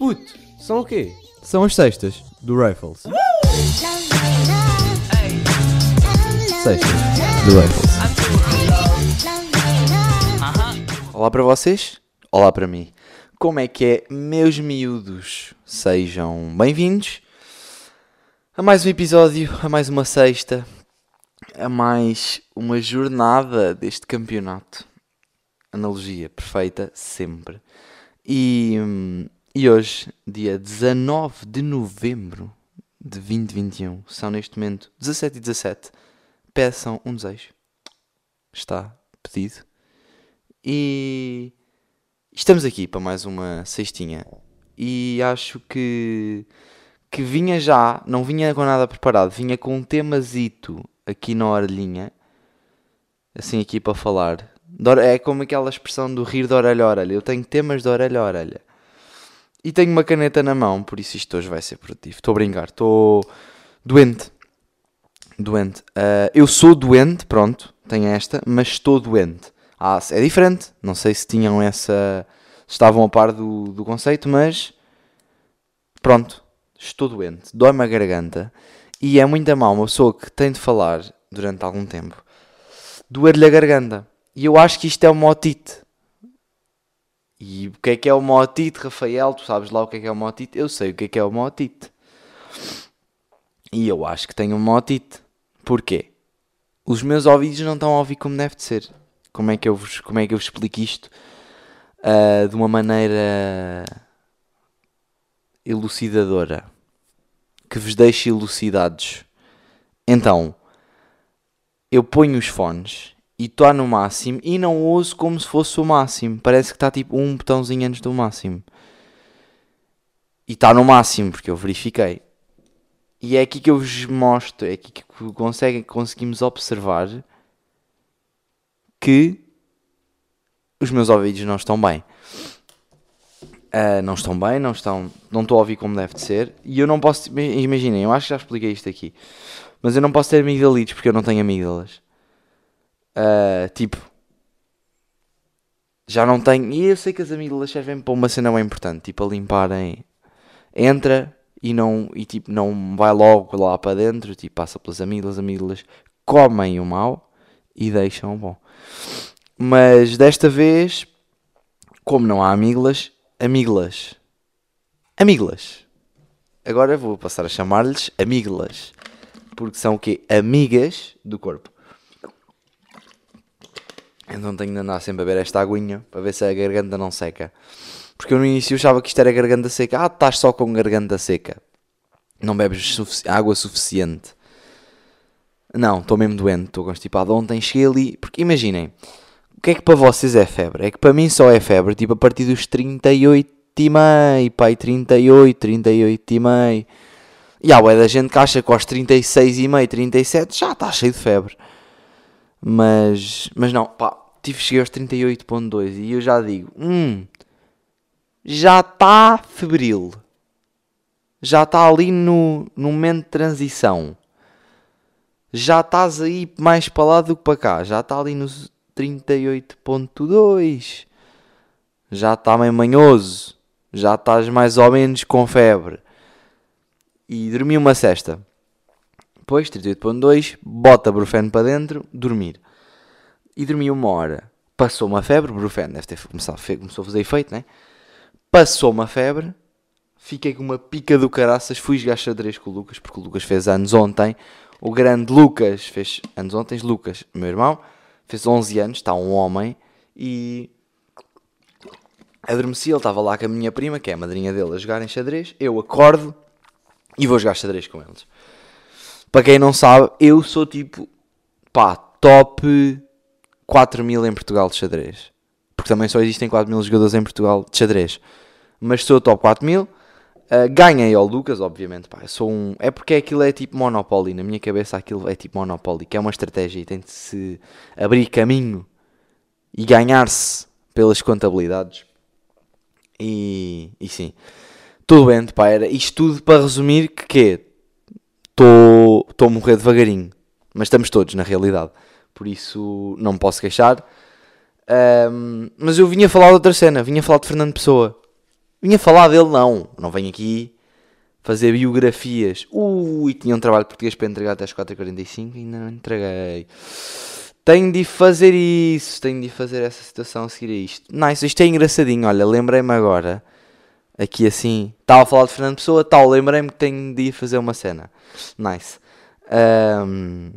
Puto, são o quê? São as sextas do Rifles. Sextas do Rifles. Olá para vocês, olá para mim. Como é que é, meus miúdos? Sejam bem-vindos a mais um episódio, a mais uma sexta, a mais uma jornada deste campeonato. Analogia perfeita, sempre. E, hum, e hoje, dia 19 de novembro de 2021, são neste momento 17 e 17. Peçam um desejo. Está pedido. E estamos aqui para mais uma cestinha. E acho que, que vinha já, não vinha com nada preparado, vinha com um temazito aqui na orelhinha. Assim aqui para falar. É como aquela expressão do rir de orelha a orelha. Eu tenho temas de orelha a orelha. E tenho uma caneta na mão, por isso isto hoje vai ser produtivo. Estou a brincar, estou doente. Doente. Ah, eu sou doente, pronto, tenho esta, mas estou doente. Ah, é diferente. Não sei se tinham essa. estavam a par do, do conceito, mas. Pronto, estou doente. Dói-me a garganta. E é muito mal uma pessoa que tem de falar durante algum tempo. Doer-lhe a garganta. E eu acho que isto é uma otite. E o que é que é uma otite, Rafael? Tu sabes lá o que é que é uma otite? Eu sei o que é que é uma otite. E eu acho que tenho uma otite. Porquê? Os meus ouvidos não estão a ouvir como deve de ser. Como é que eu vos, como é que eu explico isto? Ah, de uma maneira elucidadora. Que vos deixe elucidados. Então, eu ponho os fones e estou no máximo e não ouço como se fosse o máximo. Parece que está tipo um botãozinho antes do máximo. E está no máximo, porque eu verifiquei. E é aqui que eu vos mostro, é aqui que conseguem, conseguimos observar que os meus ouvidos não estão bem. Ah, não estão bem, não estão, não estou a ouvir como deve de ser. E eu não posso, imaginem, eu acho que já expliquei isto aqui, mas eu não posso ter amigdalites porque eu não tenho amígdalas. Ah, tipo, já não tenho. E eu sei que as amígdalas servem para uma cena bem importante, tipo a limparem. Entra e não e tipo não vai logo lá para dentro, tipo passa pelas amígdalas, amígdalas comem o mal e deixam o bom. Mas desta vez, como não há amígdalas, amígdalas. Amígdalas. Agora vou passar a chamar-lhes amígdalas. Porque são o quê? Amigas do corpo. Então tenho de andar sempre a beber esta aguinha para ver se a garganta não seca. Porque eu no início achava que isto era garganta seca. Ah, estás só com garganta seca. Não bebes sufici- água suficiente. Não, estou mesmo doente, estou constipado. Ontem cheguei ali. Porque imaginem, o que é que para vocês é febre? É que para mim só é febre, tipo a partir dos 38 e meio, pai, 38, 38 e meio. E há bué da gente que acha que aos 36 e meio, 37 já está cheio de febre. Mas, mas não, pá, tive, cheguei aos 38.2 e eu já digo, hum, já está febril. Já está ali no, no momento de transição. Já estás aí mais para lá do que para cá. Já está ali nos 38.2. Já está meio manhoso. Já estás mais ou menos com febre. E dormi uma cesta. Depois, 38.2, bota Brufeno para dentro, dormir. E dormi uma hora. Passou uma febre, Brufeno deve ter começado, começou a fazer efeito, né? Passou uma febre, fiquei com uma pica do caraças, fui jogar xadrez com o Lucas, porque o Lucas fez anos ontem. O grande Lucas fez anos ontem, Lucas, meu irmão, fez 11 anos, está um homem, e adormeci, ele estava lá com a minha prima, que é a madrinha dele, a jogarem xadrez. Eu acordo e vou jogar xadrez com eles. Para quem não sabe, eu sou tipo, pá, top 4 mil em Portugal de xadrez. Porque também só existem 4 mil jogadores em Portugal de xadrez. Mas sou top 4 mil. Uh, ganhei ao Lucas, obviamente. Pá, sou um... É porque aquilo é tipo Monopoly. Na minha cabeça aquilo é tipo Monopoly. Que é uma estratégia e tem de se abrir caminho e ganhar-se pelas contabilidades. E, e sim. Tudo bem, pá. Era isto tudo para resumir que quê? Estou a morrer devagarinho. Mas estamos todos, na realidade. Por isso não me posso queixar. Ahm, mas eu vinha falar de outra cena. Vinha falar de Fernando Pessoa. Vinha falar dele, não. Não venho aqui fazer biografias. Ui, tinha um trabalho de português para entregar até às 4h45 e ainda não entreguei. Tenho de fazer isso, tenho de fazer essa situação a seguir a isto. Nice, isto é engraçadinho. Olha, lembrei-me agora, aqui assim, estava a falar de Fernando Pessoa, tal, lembrei-me que tenho de ir fazer uma cena. Nice. Um,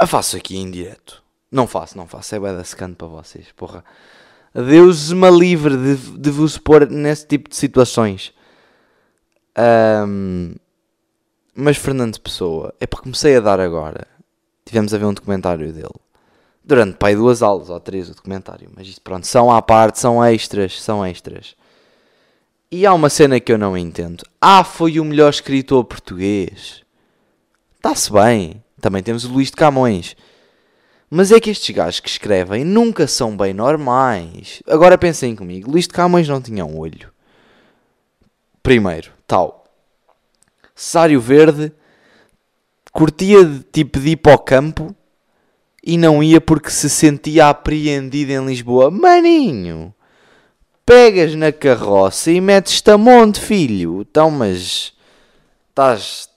eu faço aqui em direto. Não faço, não faço. É bem da secante para vocês, porra. Deus me livre de, de vos pôr nesse tipo de situações. Um, mas Fernando Pessoa, é para comecei a dar agora. Tivemos a ver um documentário dele. Durante, pai, duas aulas ou três o documentário. Mas isto, pronto, são à parte, são extras, são extras. E há uma cena que eu não entendo. Ah, foi o melhor escritor português. Está-se bem. Também temos o Luís de Camões. Mas é que estes gajos que escrevem nunca são bem normais. Agora pensem comigo. Luís de Camões não tinha um olho. Primeiro, tal. Sário Verde curtia de, tipo de ir para o campo e não ia porque se sentia apreendido em Lisboa. Maninho, pegas na carroça e metes-te a monte, filho. Então, mas estás.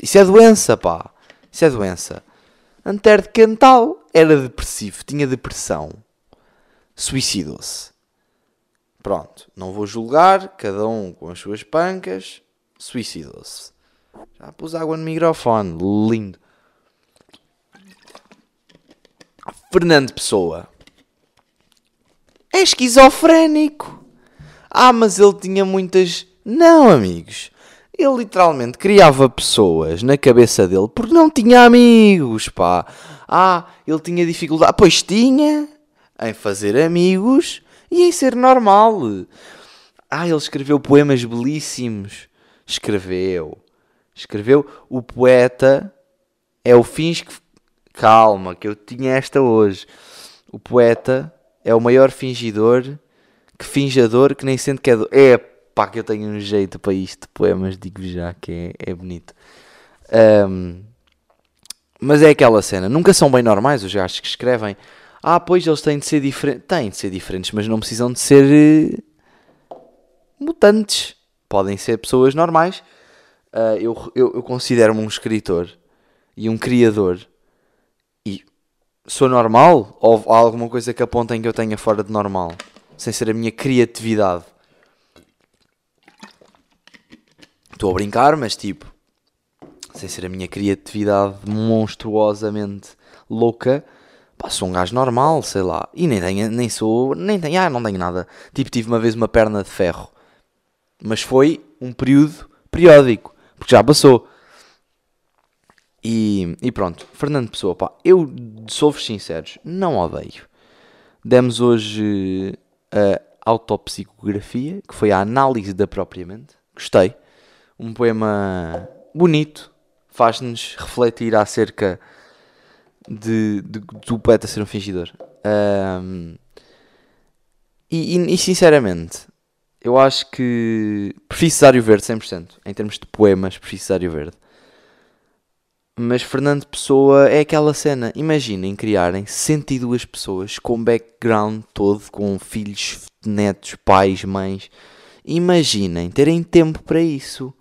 Isso é doença, pá. Isso é doença. Antero de era depressivo, tinha depressão. Suicidou-se. Pronto, não vou julgar, cada um com as suas pancas. Suicidou-se. Já pus água no microfone, lindo. Fernando Pessoa é esquizofrénico. Ah, mas ele tinha muitas. Não, amigos. Ele literalmente criava pessoas na cabeça dele porque não tinha amigos, pá. Ah, ele tinha dificuldade. Pois tinha em fazer amigos e em ser normal. Ah, ele escreveu poemas belíssimos. Escreveu. Escreveu. O poeta é o fins que. Calma, que eu tinha esta hoje. O poeta é o maior fingidor que finjador que nem sente que é. Do... É pá, que eu tenho um jeito para isto poemas, digo já que é, é bonito. Um, mas é aquela cena, nunca são bem normais os gajos que escrevem. Ah, pois eles têm de ser diferentes. Têm de ser diferentes, mas não precisam de ser uh, mutantes. Podem ser pessoas normais. Uh, eu eu, eu considero-me um escritor e um criador. E sou normal? Ou há alguma coisa que apontem que eu tenha fora de normal? Sem ser a minha criatividade. Estou a brincar, mas tipo, sem ser a minha criatividade monstruosamente louca, pá, sou um gajo normal, sei lá. E nem tenho, nem sou, nem tenho, ah, não tenho nada. Tipo, tive uma vez uma perna de ferro. Mas foi um período periódico, porque já passou. E, e pronto, Fernando Pessoa, pá, eu sou-vos sinceros, não odeio. Demos hoje a autopsicografia, que foi a análise da propriamente. Gostei um poema bonito, faz-nos refletir acerca de, de, do poeta ser um fingidor. Um, e, e, e, sinceramente, eu acho que prefiro Cesário Verde 100%. Em termos de poemas, prefiro Cesário Verde. Mas Fernando Pessoa é aquela cena. Imaginem criarem 102 pessoas com background todo, com filhos, netos, pais, mães. Imaginem terem tempo para isso.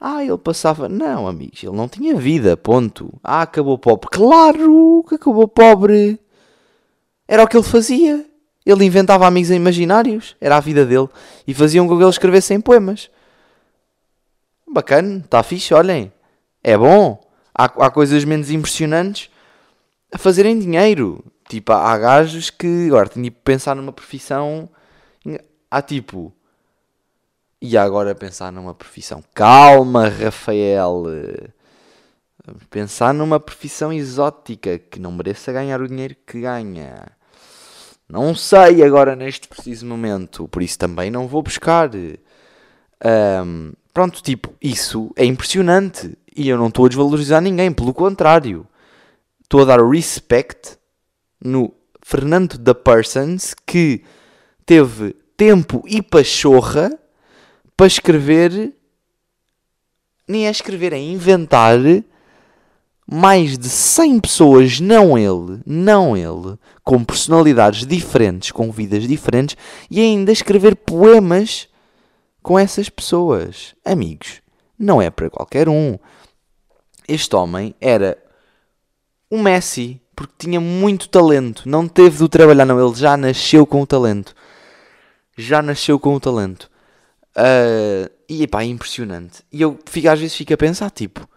Ah, ele passava. Não, amigos, ele não tinha vida, ponto. Ah, acabou pobre. Claro que acabou pobre. Era o que ele fazia. Ele inventava amigos imaginários. Era a vida dele. E faziam com que ele escrevesse em poemas. Bacana, está fixe, olhem. É bom. Há, há coisas menos impressionantes a fazerem dinheiro. Tipo, há, gajos que. Agora, tinha que pensar numa profissão. Há tipo e agora pensar numa profissão. Calma, Rafael. Pensar numa profissão exótica que não mereça ganhar o dinheiro que ganha. Não sei agora neste preciso momento, por isso também não vou buscar. Um, pronto, tipo, isso é impressionante e eu não estou a desvalorizar ninguém, pelo contrário, estou a dar respect no Fernando da Persons que teve tempo e pachorra para escrever, nem é escrever, é inventar mais de 100 pessoas, não ele, não ele, com personalidades diferentes, com vidas diferentes, e ainda escrever poemas com essas pessoas. Amigos, não é para qualquer um. Este homem era um Messi, porque tinha muito talento, não teve de trabalhar, não, ele já nasceu com o talento. Já nasceu com o talento. Uh, e pá, é impressionante. E eu fico, às vezes fico a pensar, tipo,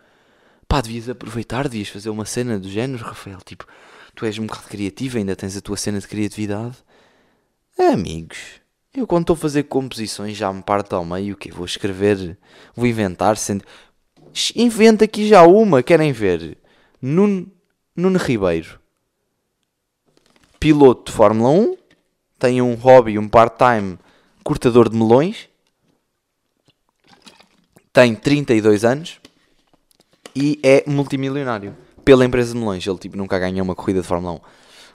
pá, devias aproveitar, devias fazer uma cena do género, Rafael. Tipo, tu és um bocado criativo, ainda tens a tua cena de criatividade. Amigos, eu quando estou a fazer composições já me parto ao meio, o quê? Vou escrever, vou inventar, sendo... inventa aqui já uma, querem ver? Nuno, Nuno Ribeiro, piloto de Fórmula 1, tem um hobby, um part-time cortador de melões, tem 32 anos, e é multimilionário pela empresa de melões. Ele tipo, nunca ganhou uma corrida de Fórmula 1.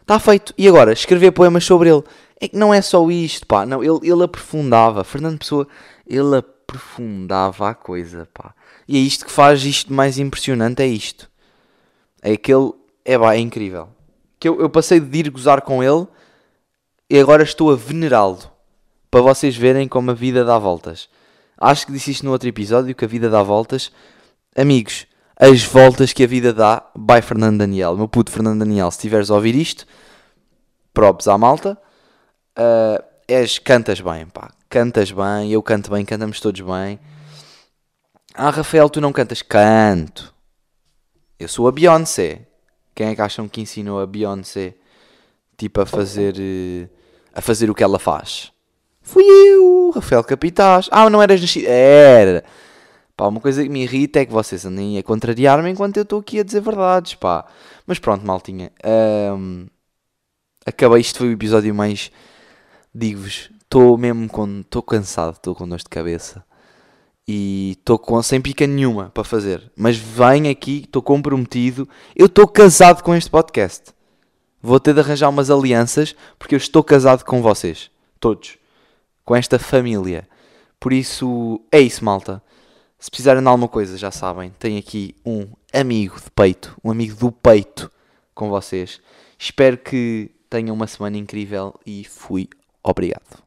Está feito. E agora, escrever poemas sobre ele. É que não é só isto, pá. Não, ele, ele aprofundava. Fernando Pessoa, ele aprofundava a coisa, pá. E é isto que faz isto mais impressionante, é isto. É que ele, é pá, é incrível. Que eu, eu passei de ir gozar com ele e agora estou a venerá-lo. Para vocês verem como a vida dá voltas. Acho que disse isto no outro episódio, que a vida dá voltas. Amigos, as voltas que a vida dá. By Fernando Daniel. Meu puto Fernando Daniel, se estiveres a ouvir isto, props à malta. Uh, és, cantas bem, pá. Cantas bem, eu canto bem, cantamos todos bem. Ah, Rafael, tu não cantas? Canto. Eu sou a Beyoncé. Quem é que acham que ensinou a Beyoncé tipo a fazer a fazer o que ela faz? Fui eu, Rafael Capitás. Ah, não eras nascido. Era. Pá, uma coisa que me irrita é que vocês andem a contrariar-me enquanto eu estou aqui a dizer verdades, pá. Mas pronto, maltinha. Um, acabei, isto foi o episódio mais... Digo-vos, estou mesmo com... Estou cansado, estou com dor de cabeça. E estou com sem pica nenhuma para fazer. Mas venho aqui, estou comprometido. Eu estou casado com este podcast. Vou ter de arranjar umas alianças porque eu estou casado com vocês. Todos. Com esta família. Por isso, é isso, malta. Se precisarem de alguma coisa, já sabem, tenho aqui um amigo de peito, um amigo do peito com vocês. Espero que tenham uma semana incrível e fui obrigado.